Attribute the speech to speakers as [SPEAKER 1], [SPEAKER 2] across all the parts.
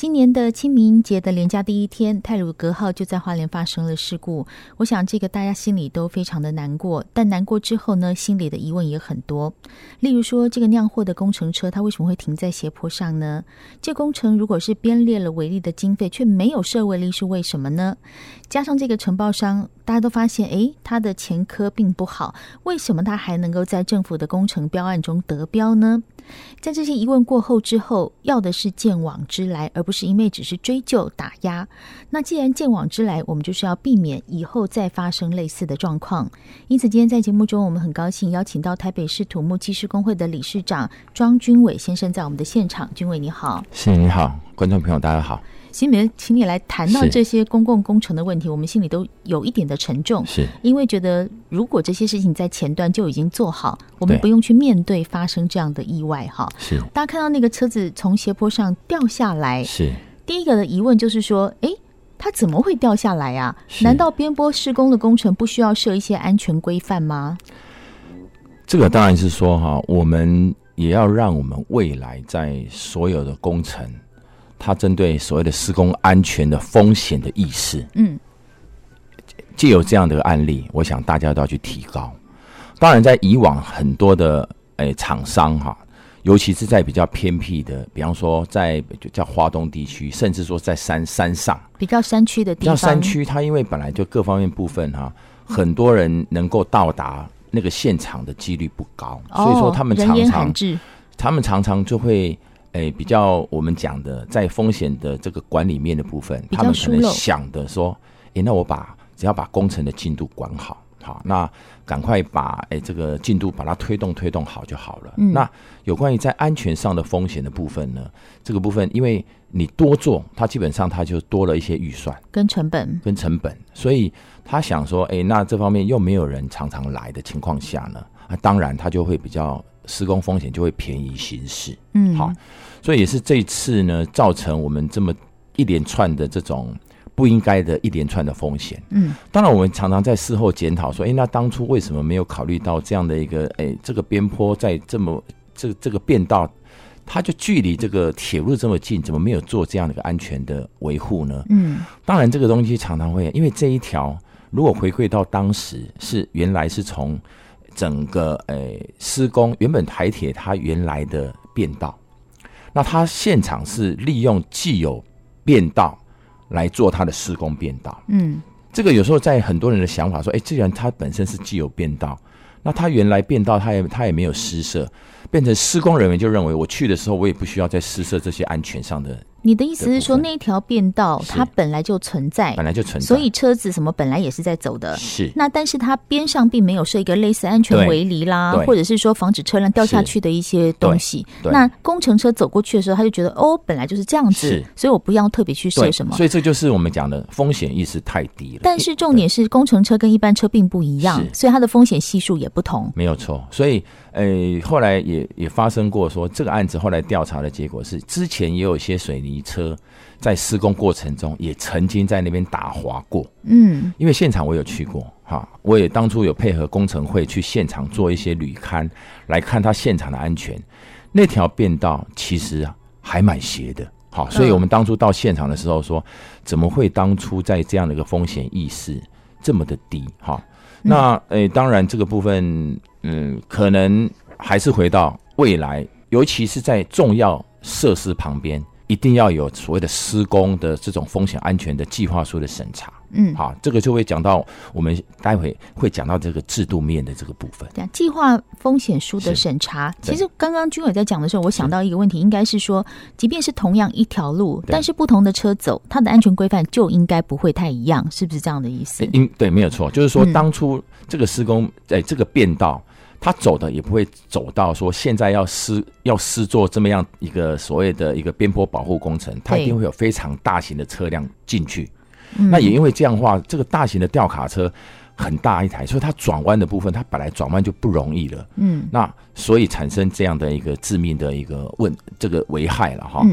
[SPEAKER 1] 今年的清明节的连假第一天，泰鲁格号就在花莲发生了事故。我想这个大家心里都非常的难过，但难过之后呢，心里的疑问也很多。例如说，这个酿货的工程车，它为什么会停在斜坡上呢？这工程如果是编列了违例的经费，却没有设违例，是为什么呢？加上这个承包商，大家都发现，诶，他的前科并不好，为什么他还能够在政府的工程标案中得标呢？在这些疑问过后之后，要的是鉴网之来，而不是因为只是追究打压。那既然鉴网之来，我们就是要避免以后再发生类似的状况。因此，今天在节目中，我们很高兴邀请到台北市土木技师工会的理事长庄军伟先生在我们的现场。军伟你好，
[SPEAKER 2] 是你好，观众朋友大家好。
[SPEAKER 1] 新民，请你来谈到这些公共工程的问题，我们心里都有一点的沉重，
[SPEAKER 2] 是
[SPEAKER 1] 因为觉得如果这些事情在前端就已经做好，我们不用去面对发生这样的意外哈。
[SPEAKER 2] 是，
[SPEAKER 1] 大家看到那个车子从斜坡上掉下来，
[SPEAKER 2] 是
[SPEAKER 1] 第一个的疑问就是说，哎，它怎么会掉下来啊？难道边坡施工的工程不需要设一些安全规范吗？
[SPEAKER 2] 这个当然是说哈，我们也要让我们未来在所有的工程。他针对所谓的施工安全的风险的意识，嗯，借有这样的案例，我想大家都要去提高。当然，在以往很多的诶厂商哈，尤其是在比较偏僻的，比方说在就叫花东地区，甚至说在山山上。
[SPEAKER 1] 比较山区的地方，
[SPEAKER 2] 比较山区，它因为本来就各方面部分哈，很多人能够到达那个现场的几率不高，哦、所以说他们常常他们常常就会。哎、欸，比较我们讲的在风险的这个管理面的部分，他们可能想的说，哎、欸，那我把只要把工程的进度管好，好，那赶快把哎、欸、这个进度把它推动推动好就好了。嗯、那有关于在安全上的风险的部分呢？这个部分，因为你多做，它基本上它就多了一些预算
[SPEAKER 1] 跟成本，
[SPEAKER 2] 跟成本，所以他想说，哎、欸，那这方面又没有人常常来的情况下呢，啊，当然他就会比较。施工风险就会便宜行事，嗯，好，所以也是这一次呢，造成我们这么一连串的这种不应该的一连串的风险，嗯，当然我们常常在事后检讨说，哎，那当初为什么没有考虑到这样的一个，哎，这个边坡在这么这这个变道，它就距离这个铁路这么近，怎么没有做这样的一个安全的维护呢？嗯，当然这个东西常常会，因为这一条如果回馈到当时是原来是从。整个诶、欸、施工原本台铁它原来的变道，那它现场是利用既有变道来做它的施工变道。嗯，这个有时候在很多人的想法说，哎、欸，既然它本身是既有变道，那它原来变道它也它也没有施设，变成施工人员就认为我去的时候我也不需要再施设这些安全上的。
[SPEAKER 1] 你的意思是说，那一条变道它本来就存在，
[SPEAKER 2] 本来就存在，
[SPEAKER 1] 所以车子什么本来也是在走的。
[SPEAKER 2] 是。
[SPEAKER 1] 那但是它边上并没有设一个类似安全围篱啦，或者是说防止车辆掉下去的一些东西。那工程车走过去的时候，他就觉得哦，本来就是这样子，所以我不要特别去设什么。
[SPEAKER 2] 所以这就是我们讲的风险意识太低了。
[SPEAKER 1] 但是重点是，工程车跟一般车并不一样，所以它的风险系数也不同。
[SPEAKER 2] 没有错。所以，呃，后来也也发生过说，这个案子后来调查的结果是，之前也有一些水泥车。在施工过程中，也曾经在那边打滑过。嗯，因为现场我有去过，哈，我也当初有配合工程会去现场做一些履勘，来看他现场的安全。那条变道其实还蛮斜的，好，所以我们当初到现场的时候说，怎么会当初在这样的一个风险意识这么的低？哈，那诶，当然这个部分，嗯，可能还是回到未来，尤其是在重要设施旁边。一定要有所谓的施工的这种风险安全的计划书的审查，嗯，好，这个就会讲到我们待会会讲到这个制度面的这个部分。
[SPEAKER 1] 对，计划风险书的审查，其实刚刚军伟在讲的时候，我想到一个问题，应该是说，即便是同样一条路，但是不同的车走，它的安全规范就应该不会太一样，是不是这样的意思？
[SPEAKER 2] 应对，没有错，就是说当初这个施工在这个变道。他走的也不会走到说现在要施要施做这么样一个所谓的一个边坡保护工程，它一定会有非常大型的车辆进去。那也因为这样的话，这个大型的吊卡车很大一台，所以它转弯的部分，它本来转弯就不容易了。嗯，那所以产生这样的一个致命的一个问这个危害了哈。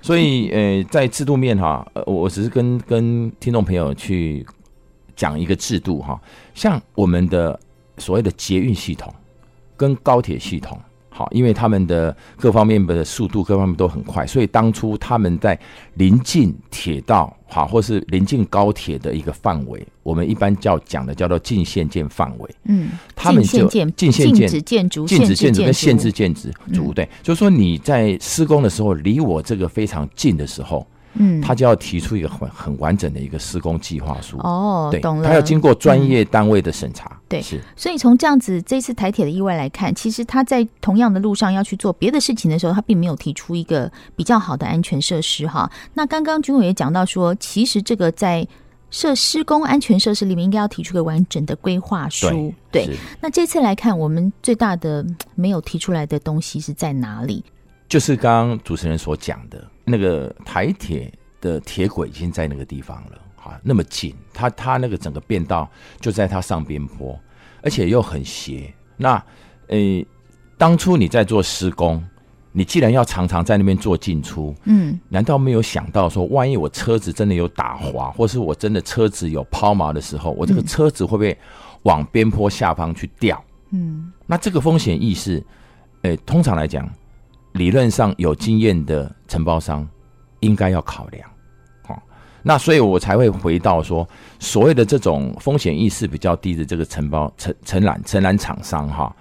[SPEAKER 2] 所以呃，在制度面哈，呃，我只是跟跟听众朋友去讲一个制度哈，像我们的所谓的捷运系统。跟高铁系统好，因为他们的各方面的速度各方面都很快，所以当初他们在临近铁道好，或是临近高铁的一个范围，我们一般叫讲的叫做禁限建范围。嗯，他们就
[SPEAKER 1] 禁限建、禁止建筑、
[SPEAKER 2] 禁止建筑跟限制建筑，对，就是说你在施工的时候离我这个非常近的时候。嗯，他就要提出一个很很完整的一个施工计划书
[SPEAKER 1] 哦，对，懂了。
[SPEAKER 2] 他要经过专业单位的审查，嗯、
[SPEAKER 1] 对，
[SPEAKER 2] 是。
[SPEAKER 1] 所以从这样子这次台铁的意外来看，其实他在同样的路上要去做别的事情的时候，他并没有提出一个比较好的安全设施哈。那刚刚军委也讲到说，其实这个在设施工安全设施里面应该要提出个完整的规划书，对。对，那这次来看，我们最大的没有提出来的东西是在哪里？
[SPEAKER 2] 就是刚刚主持人所讲的那个台铁的铁轨已经在那个地方了，哈，那么近，它它那个整个变道就在它上边坡，而且又很斜。那，呃，当初你在做施工，你既然要常常在那边做进出，嗯，难道没有想到说，万一我车子真的有打滑，或是我真的车子有抛锚的时候，我这个车子会不会往边坡下方去掉？嗯，那这个风险意识，呃，通常来讲。理论上有经验的承包商应该要考量，好，那所以我才会回到说，所谓的这种风险意识比较低的这个承包承承揽承揽厂商哈，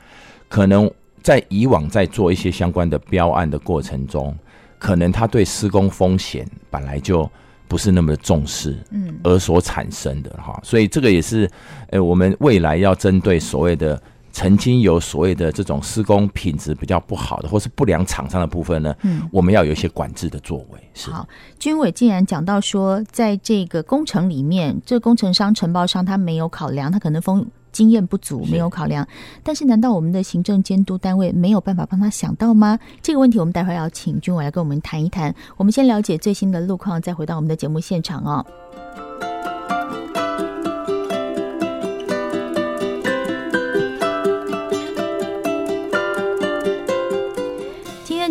[SPEAKER 2] 可能在以往在做一些相关的标案的过程中，可能他对施工风险本来就不是那么的重视，嗯，而所产生的哈，所以这个也是，呃，我们未来要针对所谓的。曾经有所谓的这种施工品质比较不好的，或是不良厂商的部分呢，嗯，我们要有一些管制的作为。是。
[SPEAKER 1] 好，军委既然讲到说，在这个工程里面，这个工程商承包商他没有考量，他可能风经验不足，没有考量。但是，难道我们的行政监督单位没有办法帮他想到吗？这个问题，我们待会儿要请军委来跟我们谈一谈。我们先了解最新的路况，再回到我们的节目现场哦。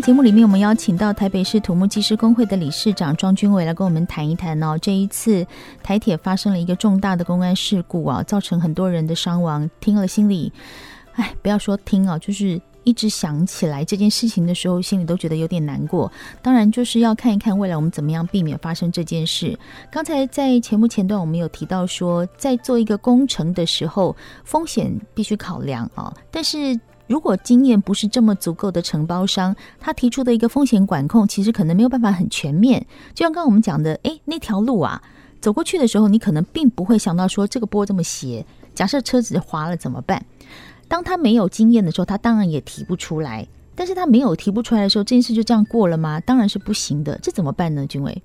[SPEAKER 1] 节目里面，我们邀请到台北市土木技师工会的理事长庄军伟来跟我们谈一谈哦。这一次台铁发生了一个重大的公安事故啊，造成很多人的伤亡。听了心里，哎，不要说听啊，就是一直想起来这件事情的时候，心里都觉得有点难过。当然，就是要看一看未来我们怎么样避免发生这件事。刚才在节目前段，我们有提到说，在做一个工程的时候，风险必须考量啊，但是。如果经验不是这么足够的承包商，他提出的一个风险管控，其实可能没有办法很全面。就像刚刚我们讲的，诶，那条路啊，走过去的时候，你可能并不会想到说这个坡这么斜，假设车子滑了怎么办？当他没有经验的时候，他当然也提不出来。但是他没有提不出来的时候，这件事就这样过了吗？当然是不行的。这怎么办呢，军伟？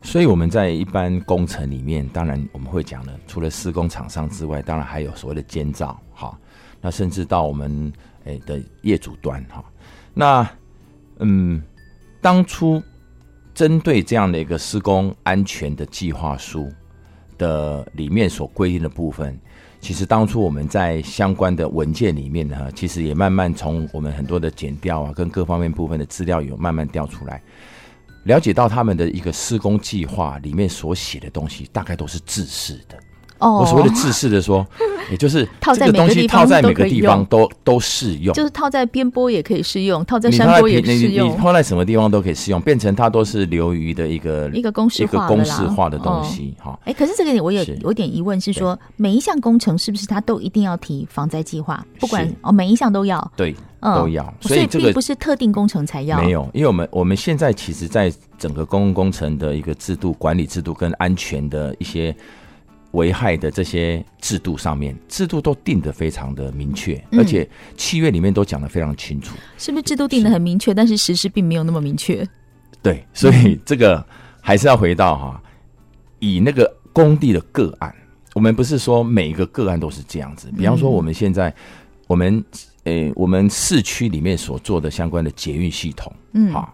[SPEAKER 2] 所以我们在一般工程里面，当然我们会讲了，除了施工厂商之外，当然还有所谓的监造，哈。那甚至到我们诶的业主端哈，那嗯，当初针对这样的一个施工安全的计划书的里面所规定的部分，其实当初我们在相关的文件里面呢，其实也慢慢从我们很多的检调啊，跟各方面部分的资料有慢慢调出来，了解到他们的一个施工计划里面所写的东西，大概都是制式的。
[SPEAKER 1] 哦，
[SPEAKER 2] 我所谓的制式的说，也就是这个东西套在每个地方都都适用，
[SPEAKER 1] 就是套在边坡也可以适用，套在山坡也适用，
[SPEAKER 2] 你套在什么地方都可以适用，变成它都是流于的一个
[SPEAKER 1] 一个公式化
[SPEAKER 2] 一个公式化的东西哈。
[SPEAKER 1] 哎，可是这个我有有点疑问，是说每一项工程是不是它都一定要提防灾计划？不管哦，每一项都要，
[SPEAKER 2] 对，都要。
[SPEAKER 1] 所以这个不是特定工程才要，
[SPEAKER 2] 没有，因为我们我们现在其实在整个公共工程的一个制度管理制度跟安全的一些。危害的这些制度上面，制度都定得非常的明确，而且契约里面都讲得非常清楚。
[SPEAKER 1] 是不是制度定得很明确，但是实施并没有那么明确？
[SPEAKER 2] 对，所以这个还是要回到哈，以那个工地的个案，我们不是说每一个个案都是这样子。比方说，我们现在我们诶，我们市区里面所做的相关的捷运系统，嗯，哈，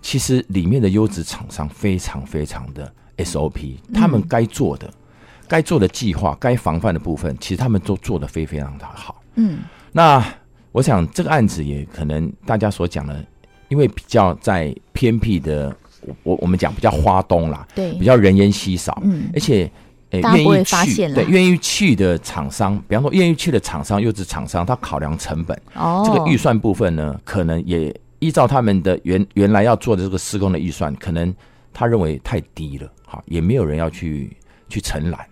[SPEAKER 2] 其实里面的优质厂商非常非常的 SOP，他们该做的。该做的计划、该防范的部分，其实他们都做得非非常的好。嗯，那我想这个案子也可能大家所讲的，因为比较在偏僻的，我我们讲比较花东啦，对，比较人烟稀少，嗯，而且诶愿意去，对，愿意去的厂商，比方说愿意去的厂商，优质厂商，他考量成本，哦，这个预算部分呢，可能也依照他们的原原来要做的这个施工的预算，可能他认为太低了，哈，也没有人要去去承揽。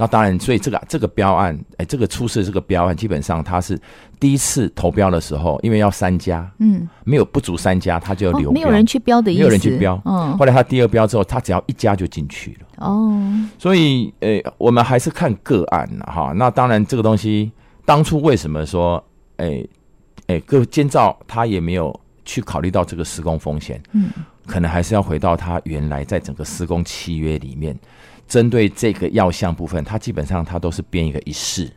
[SPEAKER 2] 那当然，所以这个这个标案，哎，这个出事这个标案，基本上它是第一次投标的时候，因为要三家，嗯，没有不足三家，他就留标，
[SPEAKER 1] 没有人去标的意思，
[SPEAKER 2] 没有人去标。嗯，后来他第二标之后，他只要一家就进去了。哦，所以，哎，我们还是看个案哈。那当然，这个东西当初为什么说，哎，哎，各监造他也没有去考虑到这个施工风险，嗯，可能还是要回到他原来在整个施工契约里面。针对这个药项部分，它基本上它都是编一个一式，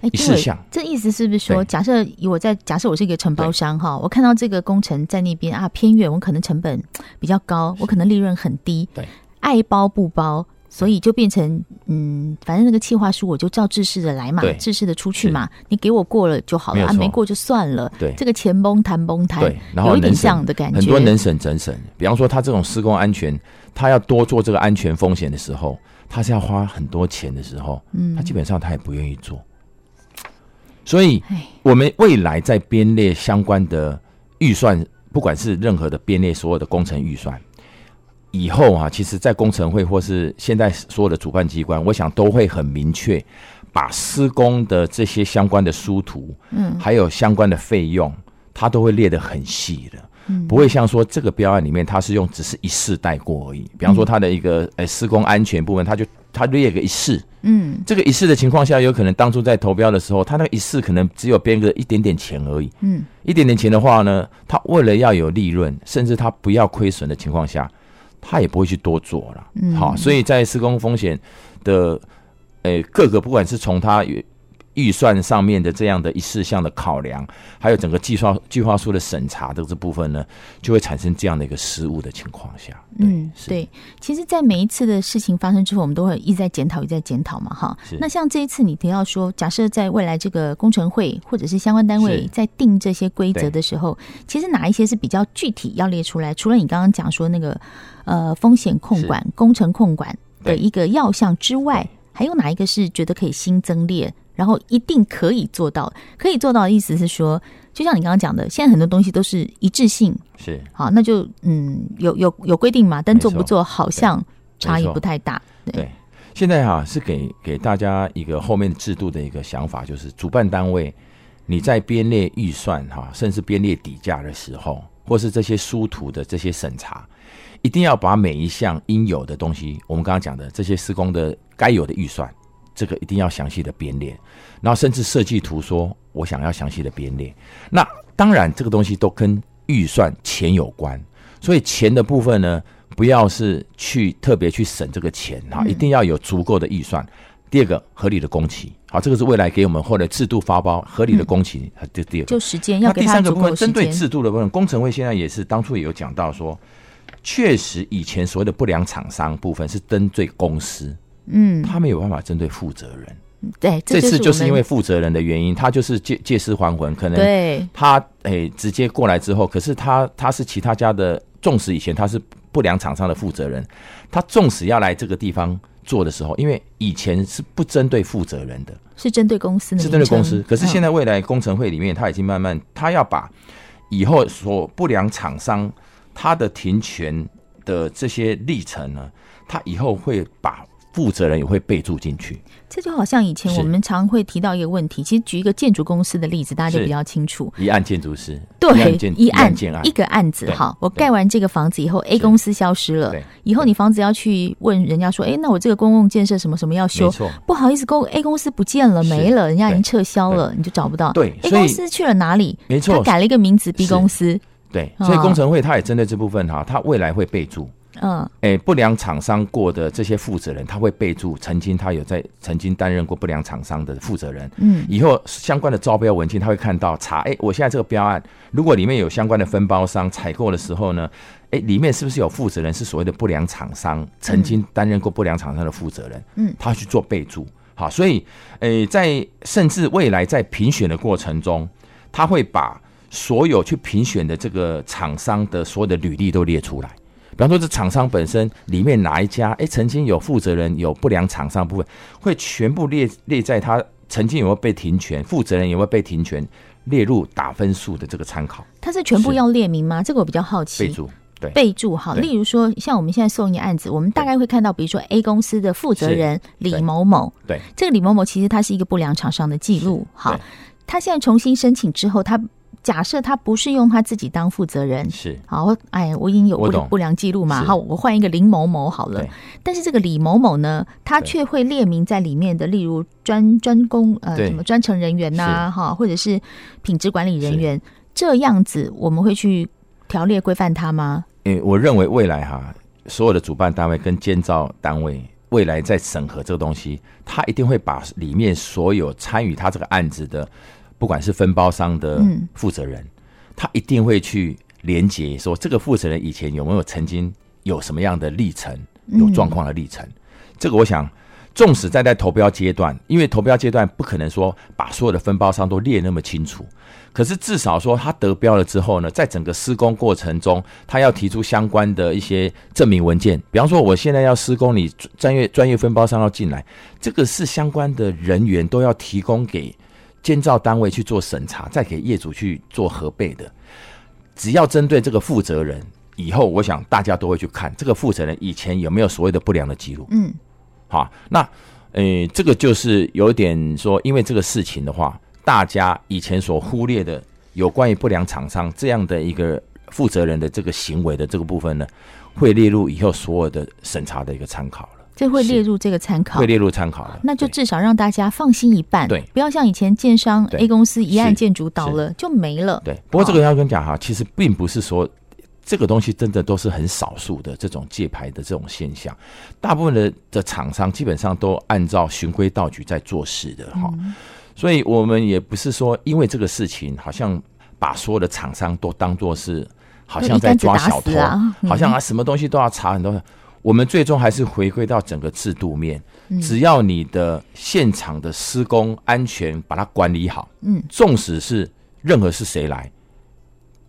[SPEAKER 2] 欸、一式项。
[SPEAKER 1] 这意思是不是说，假设我在假设我是一个承包商哈，我看到这个工程在那边啊偏远，我可能成本比较高，我可能利润很低，对，爱包不包。所以就变成嗯，反正那个企划书我就照制式的来嘛，制式的出去嘛，你给我过了就好了，啊没过就算了。对，这个钱崩谈崩谈，对，然后有一点这样的感觉。
[SPEAKER 2] 很多能省则省，比方说他这种施工安全，他要多做这个安全风险的时候，他是要花很多钱的时候，嗯，他基本上他也不愿意做。所以，我们未来在编列相关的预算，不管是任何的编列所有的工程预算。以后啊，其实，在工程会或是现在所有的主办机关，我想都会很明确，把施工的这些相关的书图，嗯，还有相关的费用，它都会列得很细的，嗯，不会像说这个标案里面，它是用只是一试带过而已。比方说，它的一个呃施工安全部分，它就它列个一试，嗯，这个一试的情况下，有可能当初在投标的时候，它那个一试可能只有编个一点点钱而已，嗯，一点点钱的话呢，它为了要有利润，甚至它不要亏损的情况下。他也不会去多做了，嗯，好，所以在施工风险的，诶，各个不管是从他预算上面的这样的一事项的考量，还有整个计划计划书的审查的这部分呢，就会产生这样的一个失误的情况下。
[SPEAKER 1] 嗯，对，其实，在每一次的事情发生之后，我们都会一直在检讨，一再检讨嘛，哈。那像这一次你提到说，假设在未来这个工程会或者是相关单位在定这些规则的时候，其实哪一些是比较具体要列出来？除了你刚刚讲说那个。呃，风险控管、工程控管的一个要项之外，还有哪一个是觉得可以新增列，然后一定可以做到？可以做到的意思是说，就像你刚刚讲的，现在很多东西都是一致性，是好，那就嗯，有有有规定嘛，但做不做好像差异不太大。对，
[SPEAKER 2] 对，现在哈、啊、是给给大家一个后面制度的一个想法，就是主办单位你在编列预算哈，甚至编列底价的时候，或是这些书图的这些审查。一定要把每一项应有的东西，我们刚刚讲的这些施工的该有的预算，这个一定要详细的编列，然后甚至设计图说，我想要详细的编列。那当然，这个东西都跟预算钱有关，所以钱的部分呢，不要是去特别去省这个钱哈，一定要有足够的预算。第二个，合理的工期，好，这个是未来给我们或者制度发包合理的工期。这第二个，
[SPEAKER 1] 就时间要第三个部分，针对制度的部分，工程会现在也是当初也有讲到说。确实，以前所谓的不良厂商部分是针对公司，嗯，他没有办法针对负责人。对，
[SPEAKER 2] 这次就是因为负责人的原因，他就是借借尸还魂，可能对他诶直接过来之后，可是他他是其他家的，纵使以前他是不良厂商的负责人，他纵使要来这个地方做的时候，因为以前是不针对负责人的，
[SPEAKER 1] 是针对公司的，
[SPEAKER 2] 是针对公司。可是现在未来工程会里面，他已经慢慢，他要把以后所不良厂商他的停权的这些历程呢，他以后会把。负责人也会备注进去，
[SPEAKER 1] 这就好像以前我们常会提到一个问题。其实举一个建筑公司的例子，大家就比较清楚。
[SPEAKER 2] 一案建筑师，
[SPEAKER 1] 对，一案
[SPEAKER 2] 一案
[SPEAKER 1] 一个案子。哈，我盖完这个房子以后，A 公司消失了。以后你房子要去问人家说：“哎，那我这个公共建设什么什么要修？”不好意思，公 A 公司不见了，没了，人家已经撤销了，你就找不到。
[SPEAKER 2] 对
[SPEAKER 1] ，A 公司去了哪里？
[SPEAKER 2] 没错，
[SPEAKER 1] 他改了一个名字，B 公司。
[SPEAKER 2] 对，所以工程会他也针对这部分哈，他未来会备注。嗯，哎、欸，不良厂商过的这些负责人，他会备注曾经他有在曾经担任过不良厂商的负责人。嗯，以后相关的招标文件，他会看到查，哎、欸，我现在这个标案，如果里面有相关的分包商采购的时候呢，哎、欸，里面是不是有负责人是所谓的不良厂商，曾经担任过不良厂商的负责人？嗯，他去做备注。好，所以，哎、欸，在甚至未来在评选的过程中，他会把所有去评选的这个厂商的所有的履历都列出来。比方说，这厂商本身里面哪一家，哎，曾经有负责人有不良厂商部分，会全部列列在他曾经有没有被停权，负责人有没有被停权，列入打分数的这个参考。
[SPEAKER 1] 他是全部要列明吗？这个我比较好奇。
[SPEAKER 2] 备注，对，
[SPEAKER 1] 备注好。例如说，像我们现在送一案子，我们大概会看到，比如说 A 公司的负责人李某某，
[SPEAKER 2] 对，
[SPEAKER 1] 这个李某某其实他是一个不良厂商的记录。好，他现在重新申请之后，他。假设他不是用他自己当负责人，
[SPEAKER 2] 是。
[SPEAKER 1] 好，哎，我已经有不不良记录嘛，好，我换一个林某某好了。但是这个李某某呢，他却会列明在里面的，例如专专工呃什么专程人员呐，哈，或者是品质管理人员这样子，我们会去条列规范他吗？
[SPEAKER 2] 诶，我认为未来哈，所有的主办单位跟监造单位未来在审核这个东西，他一定会把里面所有参与他这个案子的。不管是分包商的负责人，嗯、他一定会去连接说，这个负责人以前有没有曾经有什么样的历程，有状况的历程。嗯、这个我想，纵使在在投标阶段，因为投标阶段不可能说把所有的分包商都列那么清楚，可是至少说他得标了之后呢，在整个施工过程中，他要提出相关的一些证明文件。比方说，我现在要施工，你专业专业分包商要进来，这个是相关的人员都要提供给。建造单位去做审查，再给业主去做核备的。只要针对这个负责人，以后我想大家都会去看这个负责人以前有没有所谓的不良的记录。嗯，好，那诶、呃，这个就是有点说，因为这个事情的话，大家以前所忽略的有关于不良厂商这样的一个负责人的这个行为的这个部分呢，会列入以后所有的审查的一个参考。
[SPEAKER 1] 这会列入这个参考，
[SPEAKER 2] 会列入参考的，
[SPEAKER 1] 那就至少让大家放心一半。对，不要像以前建商 A 公司一案建筑倒了就没了。
[SPEAKER 2] 对，不过这个要跟你讲哈，其实并不是说这个东西真的都是很少数的这种借牌的这种现象，大部分的的厂商基本上都按照循规蹈矩在做事的哈。所以我们也不是说因为这个事情，好像把所有的厂商都当做是好像在抓小偷，好像啊什么东西都要查很多。我们最终还是回归到整个制度面，只要你的现场的施工安全把它管理好，嗯，纵使是任何是谁来，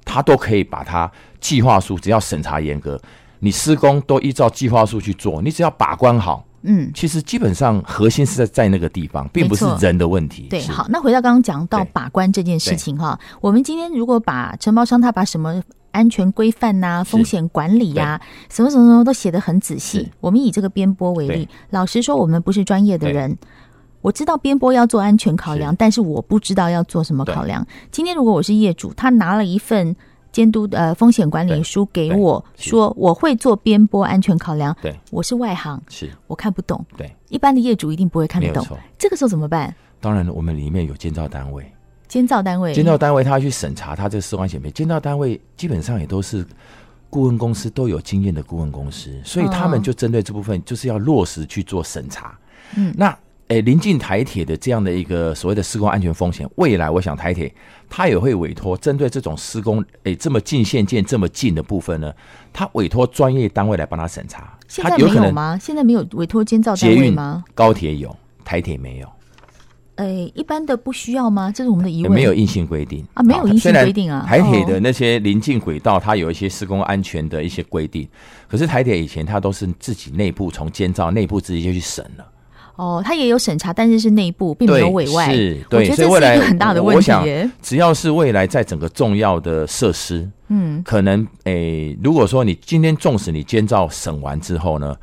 [SPEAKER 2] 他都可以把它计划书，只要审查严格，你施工都依照计划书去做，你只要把关好，嗯，其实基本上核心是在在那个地方，并不是人的问题。
[SPEAKER 1] 对，好，那回到刚刚讲到把关这件事情哈，我们今天如果把承包商他把什么？安全规范呐，风险管理呀、啊，什么什么什么都写得很仔细。我们以这个边坡为例，老实说，我们不是专业的人。我知道边坡要做安全考量，但是我不知道要做什么考量。今天如果我是业主，他拿了一份监督呃风险管理书给我，说我会做边坡安全考量。对，我是外行，是我看不懂。对，一般的业主一定不会看得懂。这个时候怎么办？
[SPEAKER 2] 当然，我们里面有建造单位。
[SPEAKER 1] 监造单位，
[SPEAKER 2] 监造单位他要去审查他这个施工险配。监造单位基本上也都是顾问公司，都有经验的顾问公司，所以他们就针对这部分就是要落实去做审查。嗯，那诶，临近台铁的这样的一个所谓的施工安全风险，未来我想台铁他也会委托针对这种施工诶这么近线件这么近的部分呢，他委托专业单位来帮他审查。
[SPEAKER 1] 现在没有吗？现在没有委托监造单位吗？
[SPEAKER 2] 高铁有，台铁没有。
[SPEAKER 1] 呃，一般的不需要吗？这是我们的疑问。
[SPEAKER 2] 没有硬性规定
[SPEAKER 1] 啊，没有硬性规定啊。
[SPEAKER 2] 台铁的那些临近轨道，它有一些施工安全的一些规定。可是台铁以前它都是自己内部从监造内部直接就去审了。
[SPEAKER 1] 哦，它也有审查，但是是内部，并没有委外。
[SPEAKER 2] 是，对，
[SPEAKER 1] 所以未来很大的问题。我想，
[SPEAKER 2] 只要是未来在整个重要的设施，嗯，可能诶、欸，如果说你今天纵使你监造审完之后呢，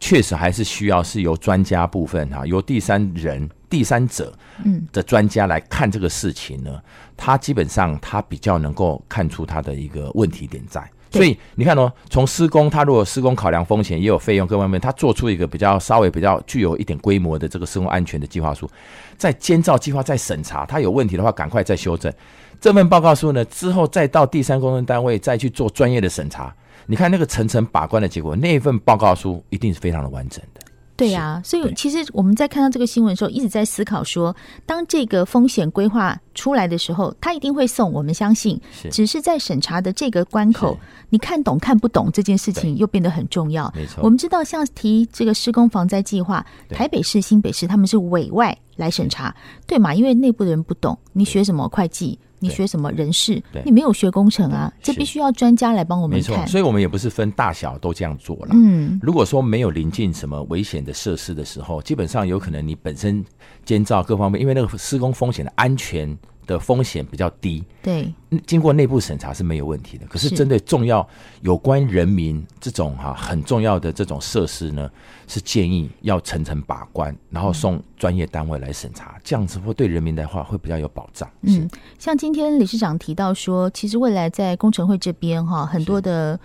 [SPEAKER 2] 确实还是需要是由专家部分哈，由第三人、第三者嗯的专家来看这个事情呢，他基本上他比较能够看出他的一个问题点在。所以你看哦，从施工，他如果施工考量风险也有费用各方面，他做出一个比较稍微比较具有一点规模的这个施工安全的计划书，在监造计划再审查，他有问题的话，赶快再修正这份报告书呢，之后再到第三公证单位再去做专业的审查。你看那个层层把关的结果，那份报告书一定是非常的完整的。
[SPEAKER 1] 对呀、啊，所以其实我们在看到这个新闻的时候，一直在思考说，当这个风险规划出来的时候，他一定会送。我们相信，只是在审查的这个关口，你看懂看不懂这件事情又变得很重要。没错，我们知道，像提这个施工防灾计划，台北市、新北市他们是委外来审查，对嘛？因为内部的人不懂，你学什么会计？你学什么人事？你没有学工程啊，这必须要专家来帮我们看。
[SPEAKER 2] 没错，所以我们也不是分大小都这样做了。嗯，如果说没有临近什么危险的设施的时候，基本上有可能你本身建造各方面，因为那个施工风险的安全。的风险比较低，
[SPEAKER 1] 对，
[SPEAKER 2] 经过内部审查是没有问题的。可是针对重要有关人民这种哈很重要的这种设施呢，是建议要层层把关，然后送专业单位来审查，这样子会对人民的话会比较有保障。
[SPEAKER 1] 嗯，像今天理事长提到说，其实未来在工程会这边哈很多的。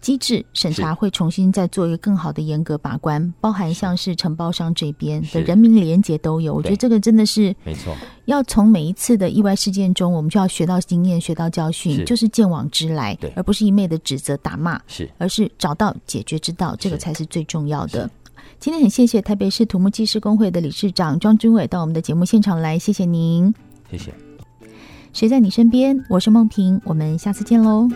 [SPEAKER 1] 机制审查会重新再做一个更好的严格把关，包含像是承包商这边的人民连结都有。我觉得这个真的是没错，要从每一次的意外事件中，我们就要学到经验、学到教训，就是见往知来，而不是一昧的指责打骂，是，而是找到解决之道，这个才是最重要的。今天很谢谢台北市土木技师工会的理事长庄君伟到我们的节目现场来，谢谢您，
[SPEAKER 2] 谢谢。
[SPEAKER 1] 谁在你身边？我是梦萍，我们下次见喽。